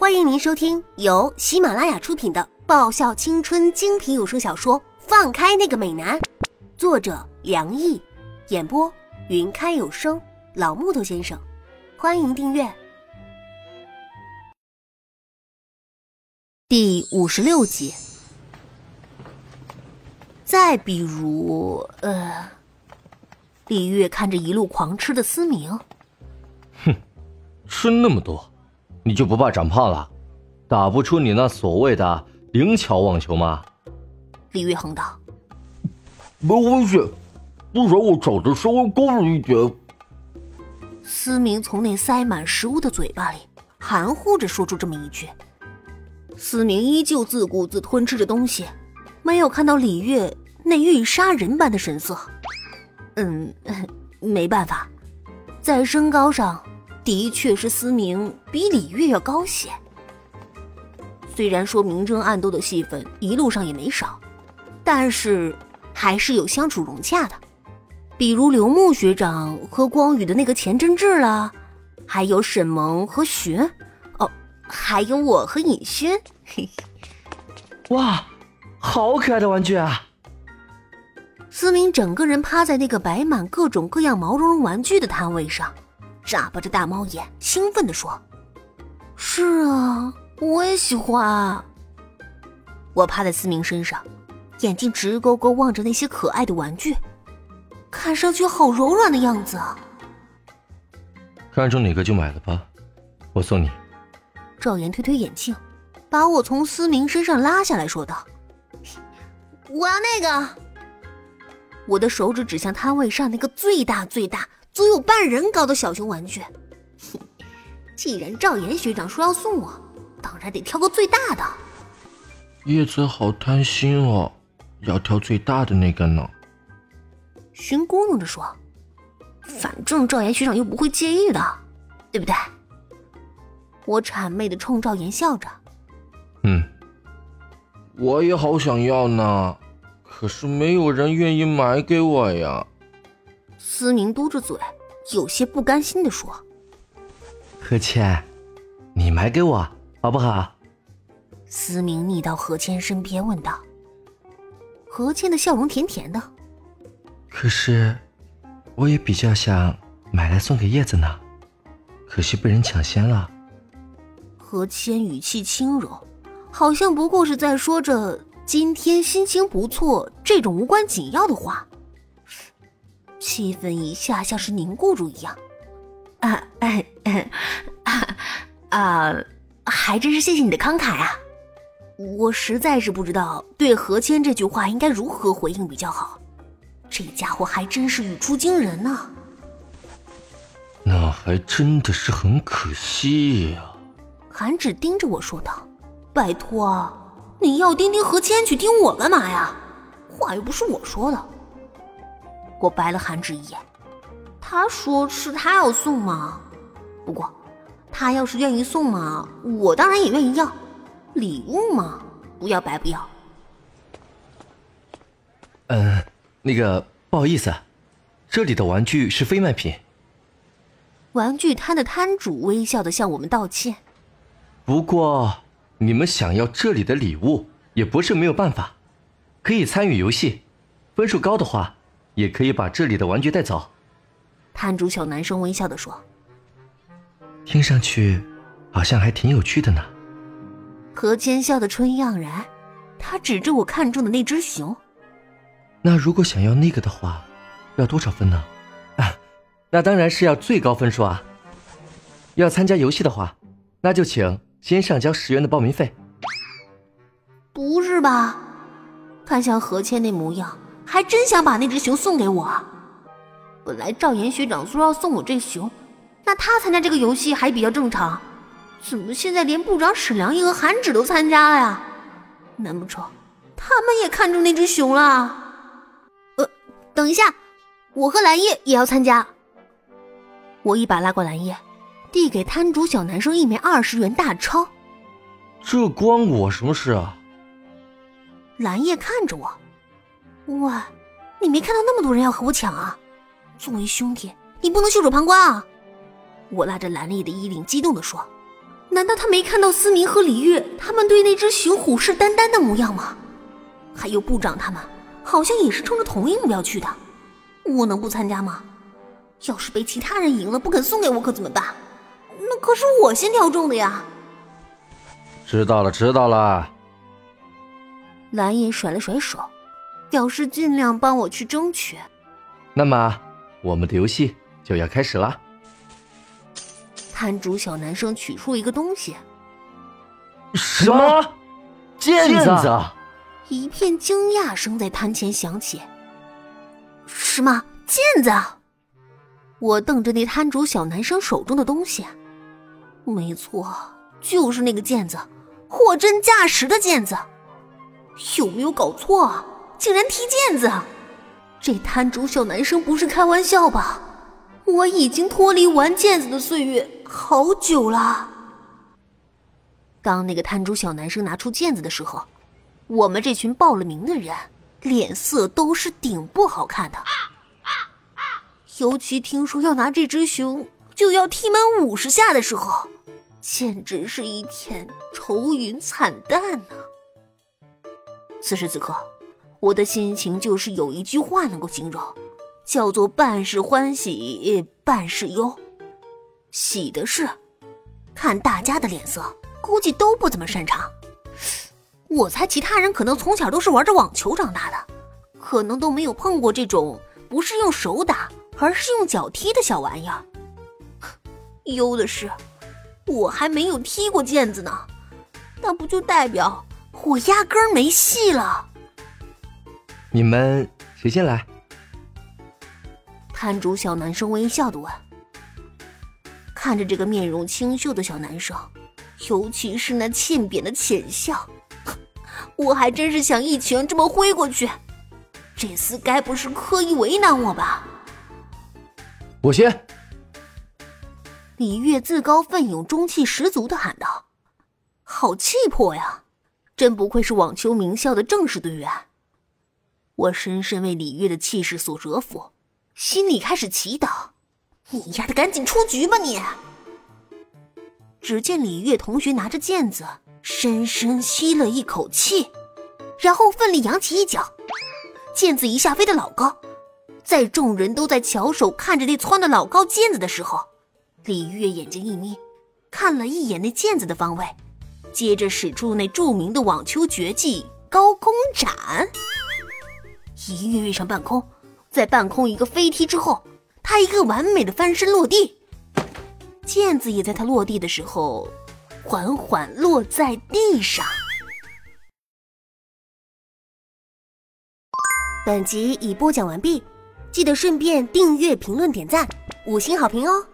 欢迎您收听由喜马拉雅出品的爆笑青春精品有声小说《放开那个美男》，作者梁毅，演播云开有声老木头先生。欢迎订阅。第五十六集。再比如，呃，李月看着一路狂吃的思明，哼，吃那么多。你就不怕长胖了，打不出你那所谓的灵巧网球吗？李玉恒道：“没关系，至少我长得稍微高了一点。”思明从那塞满食物的嘴巴里含糊着说出这么一句。思明依旧自顾自吞吃着东西，没有看到李月那欲杀人般的神色。嗯，没办法，在身高上。的确是思明比李月要高些，虽然说明争暗斗的戏份一路上也没少，但是还是有相处融洽的，比如刘牧学长和光宇的那个钱真志啦，还有沈萌和寻，哦，还有我和尹轩。哇，好可爱的玩具啊！思明整个人趴在那个摆满各种各样毛茸茸玩具的摊位上。眨巴着大猫眼，兴奋地说：“是啊，我也喜欢。”我趴在思明身上，眼睛直勾勾望着那些可爱的玩具，看上去好柔软的样子啊！看中哪个就买了吧，我送你。赵岩推推眼镜，把我从思明身上拉下来说道：“我要那个。”我的手指指向摊位上那个最大最大。足有半人高的小熊玩具，既然赵岩学长说要送我，当然得挑个最大的。叶子好贪心哦，要挑最大的那个呢。寻咕哝着说：“反正赵岩学长又不会介意的，对不对？”我谄媚的冲赵岩笑着：“嗯，我也好想要呢，可是没有人愿意买给我呀。”思明嘟着嘴，有些不甘心的说：“何谦，你买给我好不好？”思明腻到何谦身边问道。何谦的笑容甜甜的。可是，我也比较想买来送给叶子呢，可惜被人抢先了。何谦语气轻柔，好像不过是在说着今天心情不错这种无关紧要的话。气氛一下像是凝固住一样，啊，哎，啊，还真是谢谢你的慷慨啊！我实在是不知道对何谦这句话应该如何回应比较好。这家伙还真是语出惊人呢。那还真的是很可惜呀。韩芷盯着我说道：“拜托，你要盯盯何谦去，盯我干嘛呀？话又不是我说的。”我白了韩芷一眼，他说是他要送嘛，不过他要是愿意送嘛，我当然也愿意要，礼物嘛，不要白不要。嗯，那个不好意思，这里的玩具是非卖品。玩具摊的摊主微笑的向我们道歉。不过你们想要这里的礼物也不是没有办法，可以参与游戏，分数高的话。也可以把这里的玩具带走。摊主小男生微笑的说：“听上去好像还挺有趣的呢。”何谦笑得春意盎然，他指着我看中的那只熊：“那如果想要那个的话，要多少分呢？”“啊，那当然是要最高分数啊！要参加游戏的话，那就请先上交十元的报名费。”“不是吧？看向何谦那模样。”还真想把那只熊送给我。本来赵岩学长说要送我这熊，那他参加这个游戏还比较正常。怎么现在连部长史良一和韩芷都参加了呀？难不成他们也看中那只熊了？呃，等一下，我和蓝叶也要参加。我一把拉过蓝叶，递给摊主小男生一枚二十元大钞。这关我什么事啊？蓝叶看着我。喂，你没看到那么多人要和我抢啊？作为兄弟，你不能袖手旁观啊！我拉着兰丽的衣领，激动的说：“难道他没看到思明和李月他们对那只熊虎视眈眈的模样吗？还有部长他们，好像也是冲着同一目标去的。我能不参加吗？要是被其他人赢了不肯送给我可怎么办？那可是我先挑中的呀！知道了，知道了。蓝叶甩了甩手，表示尽量帮我去争取。那么，我们的游戏就要开始了。摊主小男生取出一个东西，什么？毽子！一片惊讶声在摊前响起。什么毽子？我瞪着那摊主小男生手中的东西，没错，就是那个毽子，货真价实的毽子。有没有搞错啊？竟然踢毽子！这摊主小男生不是开玩笑吧？我已经脱离玩毽子的岁月好久了。当那个摊主小男生拿出毽子的时候，我们这群报了名的人脸色都是顶不好看的。尤其听说要拿这只熊就要踢满五十下的时候，简直是一片愁云惨淡呢。此时此刻，我的心情就是有一句话能够形容，叫做半是欢喜半是忧。喜的是，看大家的脸色，估计都不怎么擅长。我猜其他人可能从小都是玩着网球长大的，可能都没有碰过这种不是用手打，而是用脚踢的小玩意儿。忧的是，我还没有踢过毽子呢，那不就代表？我压根儿没戏了。你们谁先来？摊主小男生微笑的问。看着这个面容清秀的小男生，尤其是那欠扁的浅笑，我还真是想一拳这么挥过去。这厮该不是刻意为难我吧？我先。李月自告奋勇、中气十足的喊道：“好气魄呀！”真不愧是网球名校的正式队员。我深深为李月的气势所折服，心里开始祈祷：“你丫的，赶紧出局吧你！”只见李月同学拿着毽子，深深吸了一口气，然后奋力扬起一脚，毽子一下飞得老高。在众人都在翘首看着那窜的老高毽子的时候，李月眼睛一眯，看了一眼那毽子的方位。接着使出那著名的网球绝技高空斩，一跃跃上半空，在半空一个飞踢之后，他一个完美的翻身落地，毽子也在他落地的时候缓缓落在地上。本集已播讲完毕，记得顺便订阅、评论、点赞、五星好评哦！